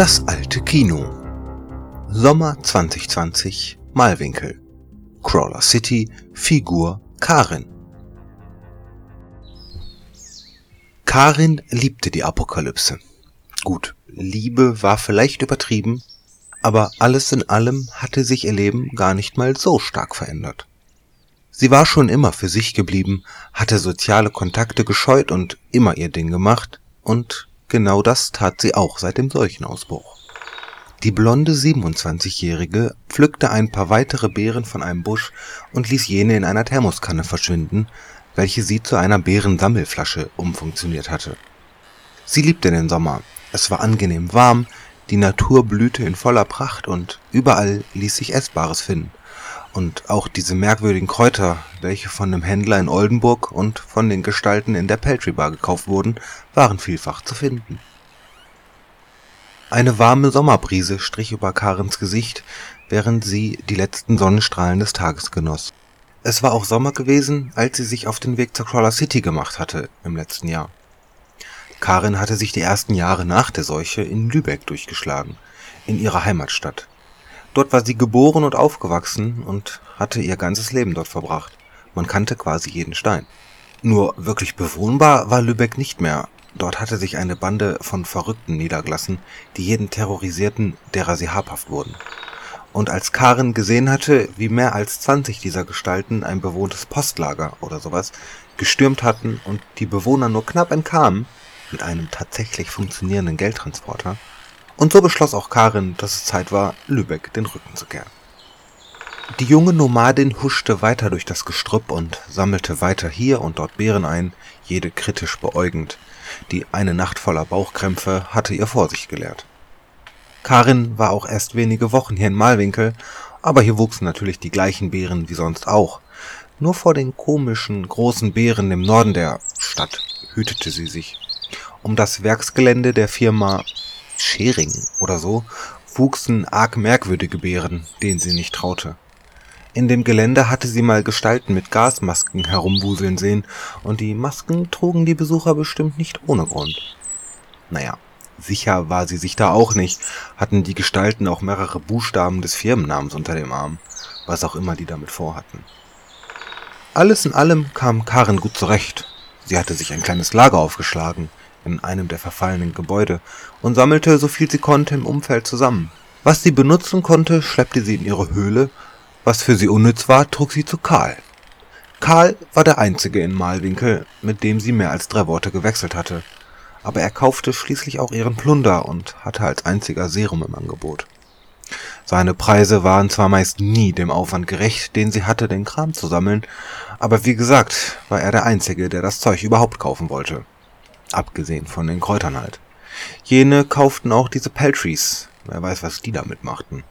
Das alte Kino. Sommer 2020, Malwinkel. Crawler City, Figur Karin. Karin liebte die Apokalypse. Gut, Liebe war vielleicht übertrieben, aber alles in allem hatte sich ihr Leben gar nicht mal so stark verändert. Sie war schon immer für sich geblieben, hatte soziale Kontakte gescheut und immer ihr Ding gemacht, und genau das tat sie auch seit dem Seuchenausbruch. Die blonde 27-Jährige pflückte ein paar weitere Beeren von einem Busch und ließ jene in einer Thermoskanne verschwinden, welche sie zu einer Beerensammelflasche umfunktioniert hatte. Sie liebte den Sommer, es war angenehm warm, die Natur blühte in voller Pracht und überall ließ sich Essbares finden. Und auch diese merkwürdigen Kräuter, welche von dem Händler in Oldenburg und von den Gestalten in der Peltry Bar gekauft wurden, waren vielfach zu finden. Eine warme Sommerbrise strich über Karens Gesicht, während sie die letzten Sonnenstrahlen des Tages genoss. Es war auch Sommer gewesen, als sie sich auf den Weg zur Crawler City gemacht hatte im letzten Jahr. Karin hatte sich die ersten Jahre nach der Seuche in Lübeck durchgeschlagen, in ihrer Heimatstadt. Dort war sie geboren und aufgewachsen und hatte ihr ganzes Leben dort verbracht. Man kannte quasi jeden Stein. Nur wirklich bewohnbar war Lübeck nicht mehr. Dort hatte sich eine Bande von Verrückten niedergelassen, die jeden terrorisierten, derer sie habhaft wurden. Und als Karin gesehen hatte, wie mehr als 20 dieser Gestalten ein bewohntes Postlager oder sowas gestürmt hatten und die Bewohner nur knapp entkamen, mit einem tatsächlich funktionierenden Geldtransporter. Und so beschloss auch Karin, dass es Zeit war, Lübeck den Rücken zu kehren. Die junge Nomadin huschte weiter durch das Gestrüpp und sammelte weiter hier und dort Beeren ein, jede kritisch beäugend. Die eine Nacht voller Bauchkrämpfe hatte ihr Vorsicht gelehrt. Karin war auch erst wenige Wochen hier in Malwinkel, aber hier wuchsen natürlich die gleichen Beeren wie sonst auch. Nur vor den komischen, großen Beeren im Norden der Stadt hütete sie sich. Um das Werksgelände der Firma Schering oder so wuchsen arg merkwürdige Beeren, denen sie nicht traute. In dem Gelände hatte sie mal Gestalten mit Gasmasken herumwuseln sehen, und die Masken trugen die Besucher bestimmt nicht ohne Grund. Naja, sicher war sie sich da auch nicht, hatten die Gestalten auch mehrere Buchstaben des Firmennamens unter dem Arm, was auch immer die damit vorhatten. Alles in allem kam Karen gut zurecht. Sie hatte sich ein kleines Lager aufgeschlagen, in einem der verfallenen Gebäude und sammelte so viel sie konnte im Umfeld zusammen. Was sie benutzen konnte, schleppte sie in ihre Höhle, was für sie unnütz war, trug sie zu Karl. Karl war der einzige in Malwinkel, mit dem sie mehr als drei Worte gewechselt hatte, aber er kaufte schließlich auch ihren Plunder und hatte als einziger Serum im Angebot. Seine Preise waren zwar meist nie dem Aufwand gerecht, den sie hatte, den Kram zu sammeln, aber wie gesagt, war er der Einzige, der das Zeug überhaupt kaufen wollte. Abgesehen von den Kräutern halt. Jene kauften auch diese Peltries. Wer weiß, was die damit machten.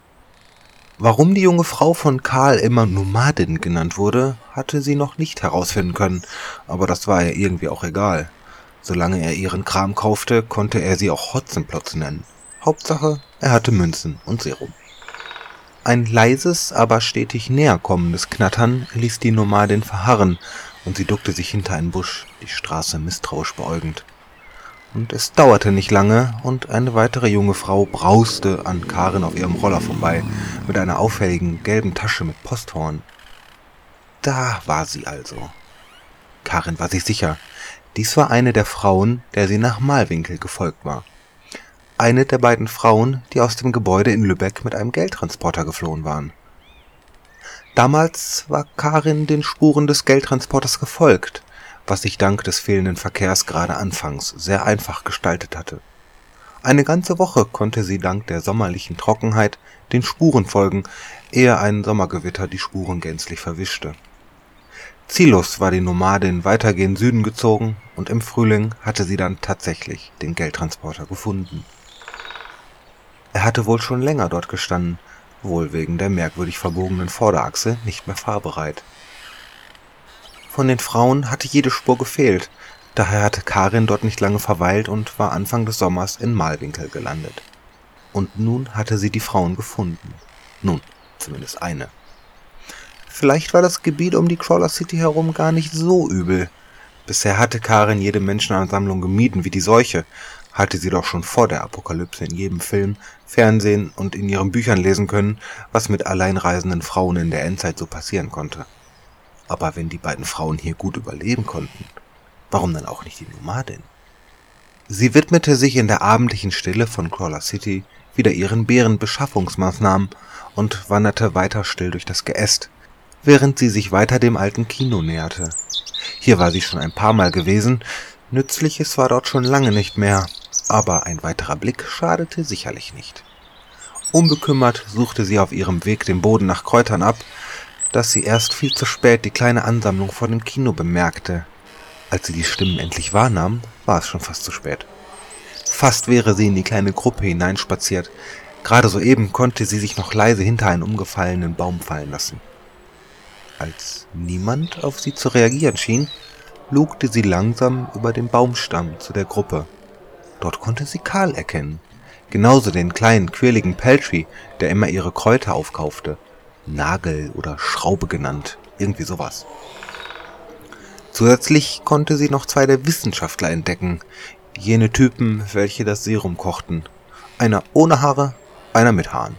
Warum die junge Frau von Karl immer Nomadin genannt wurde, hatte sie noch nicht herausfinden können, aber das war ihr irgendwie auch egal. Solange er ihren Kram kaufte, konnte er sie auch Hotzenplotz nennen. Hauptsache, er hatte Münzen und Serum. Ein leises, aber stetig näher kommendes Knattern ließ die Nomadin verharren, und sie duckte sich hinter einen Busch, die Straße misstrauisch beäugend. Und es dauerte nicht lange, und eine weitere junge Frau brauste an Karin auf ihrem Roller vorbei, mit einer auffälligen gelben Tasche mit Posthorn. Da war sie also. Karin war sich sicher, dies war eine der Frauen, der sie nach Malwinkel gefolgt war. Eine der beiden Frauen, die aus dem Gebäude in Lübeck mit einem Geldtransporter geflohen waren. Damals war Karin den Spuren des Geldtransporters gefolgt, was sich dank des fehlenden Verkehrs gerade anfangs sehr einfach gestaltet hatte. Eine ganze Woche konnte sie dank der sommerlichen Trockenheit den Spuren folgen, ehe ein Sommergewitter die Spuren gänzlich verwischte. Ziellos war die Nomadin weiter gen Süden gezogen und im Frühling hatte sie dann tatsächlich den Geldtransporter gefunden. Er hatte wohl schon länger dort gestanden, wohl wegen der merkwürdig verbogenen Vorderachse nicht mehr fahrbereit. Von den Frauen hatte jede Spur gefehlt, daher hatte Karin dort nicht lange verweilt und war Anfang des Sommers in Malwinkel gelandet. Und nun hatte sie die Frauen gefunden. Nun, zumindest eine. Vielleicht war das Gebiet um die Crawler City herum gar nicht so übel. Bisher hatte Karin jede Menschenansammlung gemieden wie die Seuche, hatte sie doch schon vor der Apokalypse in jedem Film, Fernsehen und in ihren Büchern lesen können, was mit alleinreisenden Frauen in der Endzeit so passieren konnte. Aber wenn die beiden Frauen hier gut überleben konnten, warum dann auch nicht die Nomadin? Sie widmete sich in der abendlichen Stille von Crawler City wieder ihren Bärenbeschaffungsmaßnahmen und wanderte weiter still durch das Geäst, während sie sich weiter dem alten Kino näherte. Hier war sie schon ein paar Mal gewesen, Nützliches war dort schon lange nicht mehr, aber ein weiterer Blick schadete sicherlich nicht. Unbekümmert suchte sie auf ihrem Weg den Boden nach Kräutern ab, dass sie erst viel zu spät die kleine Ansammlung vor dem Kino bemerkte. Als sie die Stimmen endlich wahrnahm, war es schon fast zu spät. Fast wäre sie in die kleine Gruppe hineinspaziert. Gerade soeben konnte sie sich noch leise hinter einen umgefallenen Baum fallen lassen. Als niemand auf sie zu reagieren schien, lugte sie langsam über den Baumstamm zu der Gruppe. Dort konnte sie Karl erkennen. Genauso den kleinen, quirligen Peltry, der immer ihre Kräuter aufkaufte. Nagel oder Schraube genannt. Irgendwie sowas. Zusätzlich konnte sie noch zwei der Wissenschaftler entdecken. Jene Typen, welche das Serum kochten. Einer ohne Haare, einer mit Haaren.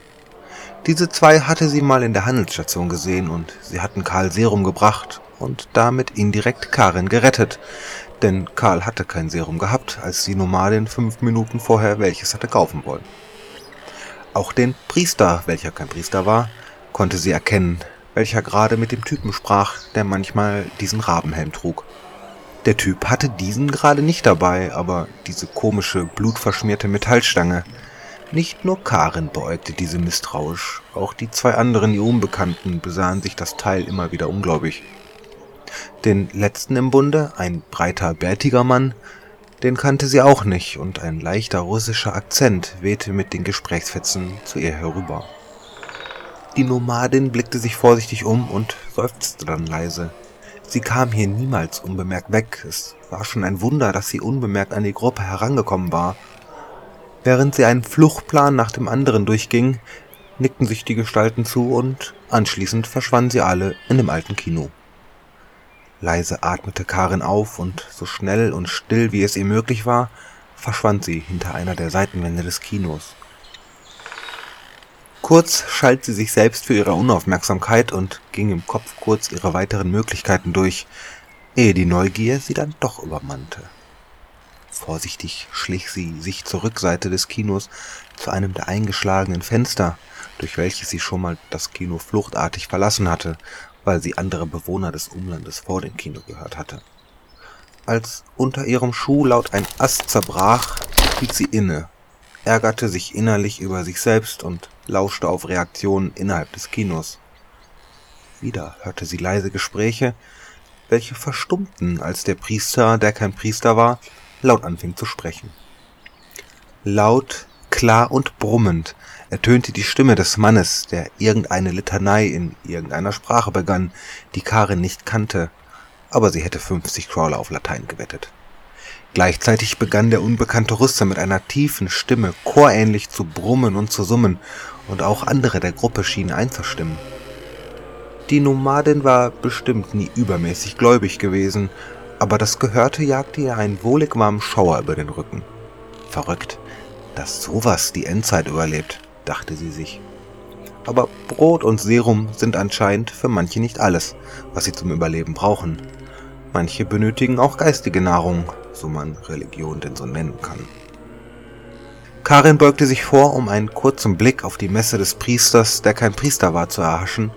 Diese zwei hatte sie mal in der Handelsstation gesehen und sie hatten Karl Serum gebracht und damit indirekt Karin gerettet, denn Karl hatte kein Serum gehabt, als die Nomadin fünf Minuten vorher welches hatte kaufen wollen. Auch den Priester, welcher kein Priester war, konnte sie erkennen, welcher gerade mit dem Typen sprach, der manchmal diesen Rabenhelm trug. Der Typ hatte diesen gerade nicht dabei, aber diese komische, blutverschmierte Metallstange. Nicht nur Karin beäugte diese misstrauisch, auch die zwei anderen ihr Unbekannten besahen sich das Teil immer wieder ungläubig. Den letzten im Bunde, ein breiter, bärtiger Mann, den kannte sie auch nicht, und ein leichter russischer Akzent wehte mit den Gesprächsfetzen zu ihr herüber. Die Nomadin blickte sich vorsichtig um und seufzte dann leise. Sie kam hier niemals unbemerkt weg. Es war schon ein Wunder, dass sie unbemerkt an die Gruppe herangekommen war. Während sie einen Fluchtplan nach dem anderen durchging, nickten sich die Gestalten zu und anschließend verschwanden sie alle in dem alten Kino. Leise atmete Karin auf und so schnell und still wie es ihr möglich war, verschwand sie hinter einer der Seitenwände des Kinos. Kurz schalt sie sich selbst für ihre Unaufmerksamkeit und ging im Kopf kurz ihre weiteren Möglichkeiten durch, ehe die Neugier sie dann doch übermannte. Vorsichtig schlich sie sich zur Rückseite des Kinos zu einem der eingeschlagenen Fenster, durch welches sie schon mal das Kino fluchtartig verlassen hatte, weil sie andere Bewohner des Umlandes vor dem Kino gehört hatte. Als unter ihrem Schuh laut ein Ast zerbrach, hielt sie inne, ärgerte sich innerlich über sich selbst und lauschte auf Reaktionen innerhalb des Kinos. Wieder hörte sie leise Gespräche, welche verstummten, als der Priester, der kein Priester war, laut anfing zu sprechen. Laut, klar und brummend ertönte die Stimme des Mannes, der irgendeine Litanei in irgendeiner Sprache begann, die Karin nicht kannte, aber sie hätte 50 Crawler auf Latein gewettet. Gleichzeitig begann der unbekannte Russe mit einer tiefen Stimme chorähnlich zu brummen und zu summen, und auch andere der Gruppe schienen einzustimmen. Die Nomadin war bestimmt nie übermäßig gläubig gewesen, aber das Gehörte jagte ihr einen wohlig warmen Schauer über den Rücken. Verrückt, dass sowas die Endzeit überlebt dachte sie sich. Aber Brot und Serum sind anscheinend für manche nicht alles, was sie zum Überleben brauchen. Manche benötigen auch geistige Nahrung, so man Religion denn so nennen kann. Karin beugte sich vor, um einen kurzen Blick auf die Messe des Priesters, der kein Priester war, zu erhaschen,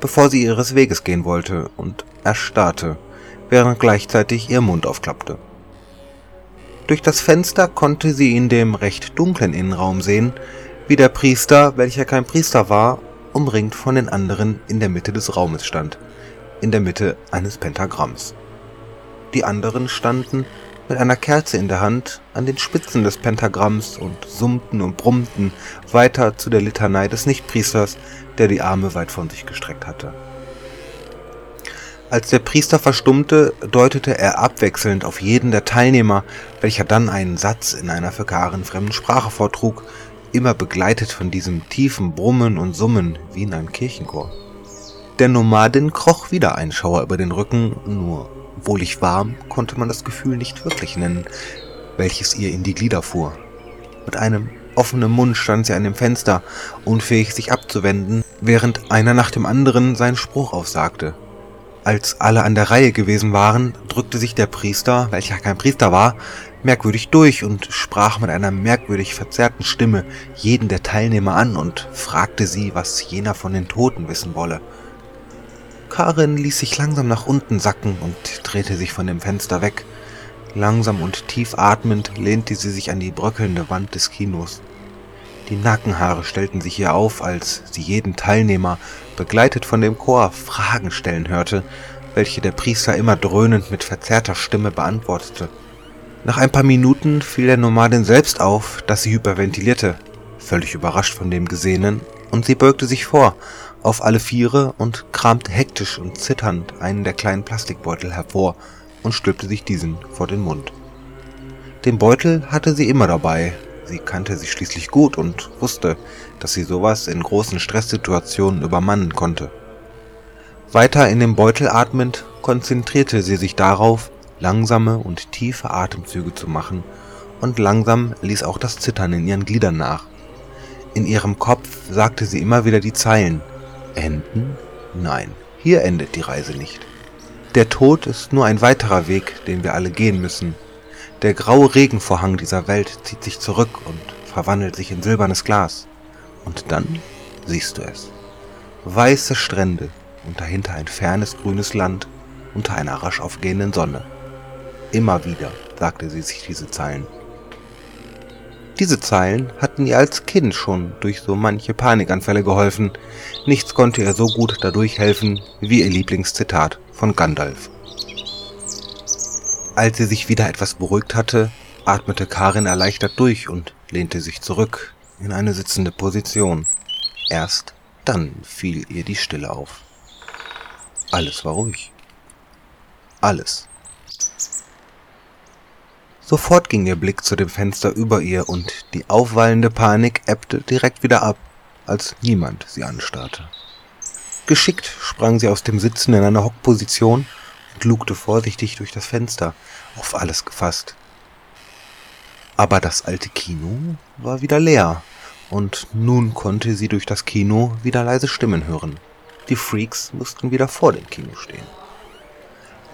bevor sie ihres Weges gehen wollte, und erstarrte, während gleichzeitig ihr Mund aufklappte. Durch das Fenster konnte sie in dem recht dunklen Innenraum sehen, wie der Priester, welcher kein Priester war, umringt von den anderen in der Mitte des Raumes stand, in der Mitte eines Pentagramms. Die anderen standen mit einer Kerze in der Hand an den Spitzen des Pentagramms und summten und brummten weiter zu der Litanei des Nichtpriesters, der die Arme weit von sich gestreckt hatte. Als der Priester verstummte, deutete er abwechselnd auf jeden der Teilnehmer, welcher dann einen Satz in einer für Karen fremden Sprache vortrug, immer begleitet von diesem tiefen Brummen und Summen wie in einem Kirchenchor. Der Nomadin kroch wieder ein Schauer über den Rücken, nur wohlig warm konnte man das Gefühl nicht wirklich nennen, welches ihr in die Glieder fuhr. Mit einem offenen Mund stand sie an dem Fenster, unfähig sich abzuwenden, während einer nach dem anderen seinen Spruch aufsagte. Als alle an der Reihe gewesen waren, drückte sich der Priester, welcher kein Priester war, merkwürdig durch und sprach mit einer merkwürdig verzerrten Stimme jeden der Teilnehmer an und fragte sie, was jener von den Toten wissen wolle. Karin ließ sich langsam nach unten sacken und drehte sich von dem Fenster weg. Langsam und tief atmend lehnte sie sich an die bröckelnde Wand des Kinos. Die Nackenhaare stellten sich ihr auf, als sie jeden Teilnehmer, begleitet von dem Chor, Fragen stellen hörte, welche der Priester immer dröhnend mit verzerrter Stimme beantwortete. Nach ein paar Minuten fiel der Nomadin selbst auf, dass sie hyperventilierte, völlig überrascht von dem Gesehenen, und sie beugte sich vor, auf alle Viere und kramte hektisch und zitternd einen der kleinen Plastikbeutel hervor und stülpte sich diesen vor den Mund. Den Beutel hatte sie immer dabei, sie kannte sich schließlich gut und wusste, dass sie sowas in großen Stresssituationen übermannen konnte. Weiter in den Beutel atmend, konzentrierte sie sich darauf, langsame und tiefe Atemzüge zu machen, und langsam ließ auch das Zittern in ihren Gliedern nach. In ihrem Kopf sagte sie immer wieder die Zeilen Enden? Nein, hier endet die Reise nicht. Der Tod ist nur ein weiterer Weg, den wir alle gehen müssen. Der graue Regenvorhang dieser Welt zieht sich zurück und verwandelt sich in silbernes Glas. Und dann siehst du es. Weiße Strände und dahinter ein fernes grünes Land unter einer rasch aufgehenden Sonne. Immer wieder sagte sie sich diese Zeilen. Diese Zeilen hatten ihr als Kind schon durch so manche Panikanfälle geholfen. Nichts konnte ihr so gut dadurch helfen wie ihr Lieblingszitat von Gandalf. Als sie sich wieder etwas beruhigt hatte, atmete Karin erleichtert durch und lehnte sich zurück in eine sitzende Position. Erst dann fiel ihr die Stille auf. Alles war ruhig. Alles Sofort ging ihr Blick zu dem Fenster über ihr und die aufwallende Panik ebbte direkt wieder ab, als niemand sie anstarrte. Geschickt sprang sie aus dem Sitzen in eine Hockposition lugte vorsichtig durch das Fenster, auf alles gefasst. Aber das alte Kino war wieder leer, und nun konnte sie durch das Kino wieder leise Stimmen hören. Die Freaks mussten wieder vor dem Kino stehen.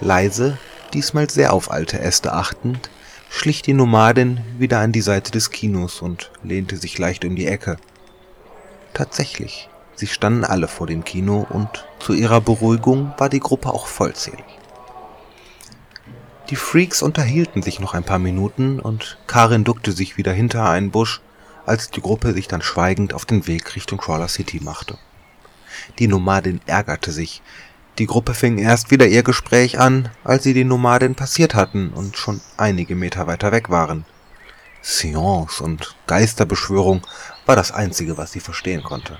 Leise, diesmal sehr auf alte Äste achtend, schlich die Nomadin wieder an die Seite des Kinos und lehnte sich leicht um die Ecke. Tatsächlich, sie standen alle vor dem Kino und zu ihrer Beruhigung war die Gruppe auch vollzählig. Die Freaks unterhielten sich noch ein paar Minuten und Karin duckte sich wieder hinter einen Busch, als die Gruppe sich dann schweigend auf den Weg Richtung Crawler City machte. Die Nomadin ärgerte sich, die Gruppe fing erst wieder ihr Gespräch an, als sie die Nomadin passiert hatten und schon einige Meter weiter weg waren. Science und Geisterbeschwörung war das Einzige, was sie verstehen konnte.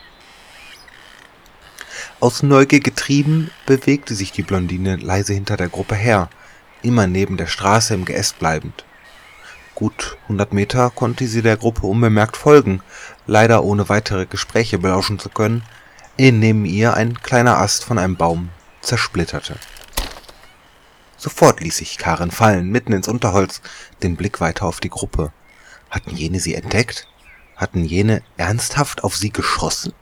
Aus Neugier getrieben, bewegte sich die Blondine leise hinter der Gruppe her, immer neben der Straße im Geäst bleibend. Gut hundert Meter konnte sie der Gruppe unbemerkt folgen, leider ohne weitere Gespräche belauschen zu können, ehe neben ihr ein kleiner Ast von einem Baum zersplitterte. Sofort ließ sich Karin fallen, mitten ins Unterholz, den Blick weiter auf die Gruppe. Hatten jene sie entdeckt? Hatten jene ernsthaft auf sie geschossen?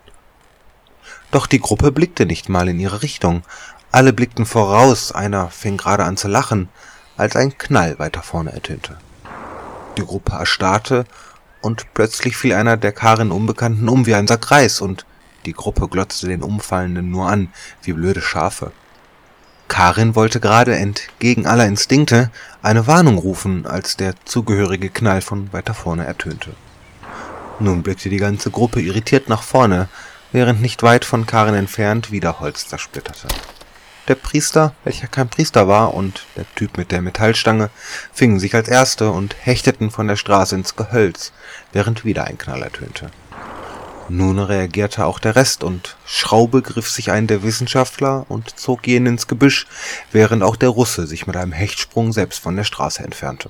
Doch die Gruppe blickte nicht mal in ihre Richtung. Alle blickten voraus, einer fing gerade an zu lachen, als ein Knall weiter vorne ertönte. Die Gruppe erstarrte, und plötzlich fiel einer der Karin Unbekannten um wie ein Sack Reis, und die Gruppe glotzte den Umfallenden nur an, wie blöde Schafe. Karin wollte gerade entgegen aller Instinkte eine Warnung rufen, als der zugehörige Knall von weiter vorne ertönte. Nun blickte die ganze Gruppe irritiert nach vorne, während nicht weit von Karin entfernt wieder Holz zersplitterte. Der Priester, welcher kein Priester war, und der Typ mit der Metallstange fingen sich als Erste und hechteten von der Straße ins Gehölz, während wieder ein Knall ertönte. Nun reagierte auch der Rest und Schraube griff sich einen der Wissenschaftler und zog jenen ins Gebüsch, während auch der Russe sich mit einem Hechtsprung selbst von der Straße entfernte.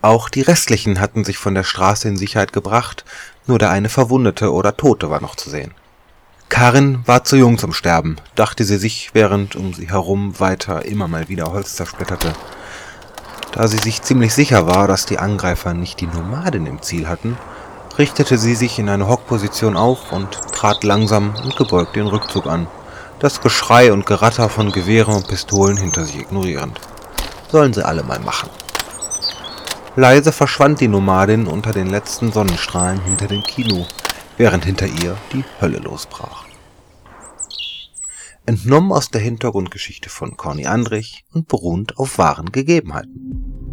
Auch die restlichen hatten sich von der Straße in Sicherheit gebracht, nur der eine Verwundete oder Tote war noch zu sehen. Karin war zu jung zum Sterben, dachte sie sich, während um sie herum weiter immer mal wieder Holz zersplitterte. Da sie sich ziemlich sicher war, dass die Angreifer nicht die Nomadin im Ziel hatten, richtete sie sich in eine Hockposition auf und trat langsam und gebeugt den Rückzug an, das Geschrei und Geratter von Gewehren und Pistolen hinter sich ignorierend. Sollen sie alle mal machen. Leise verschwand die Nomadin unter den letzten Sonnenstrahlen hinter dem Kino, während hinter ihr die Hölle losbrach. Entnommen aus der Hintergrundgeschichte von Corny Andrich und beruhend auf wahren Gegebenheiten.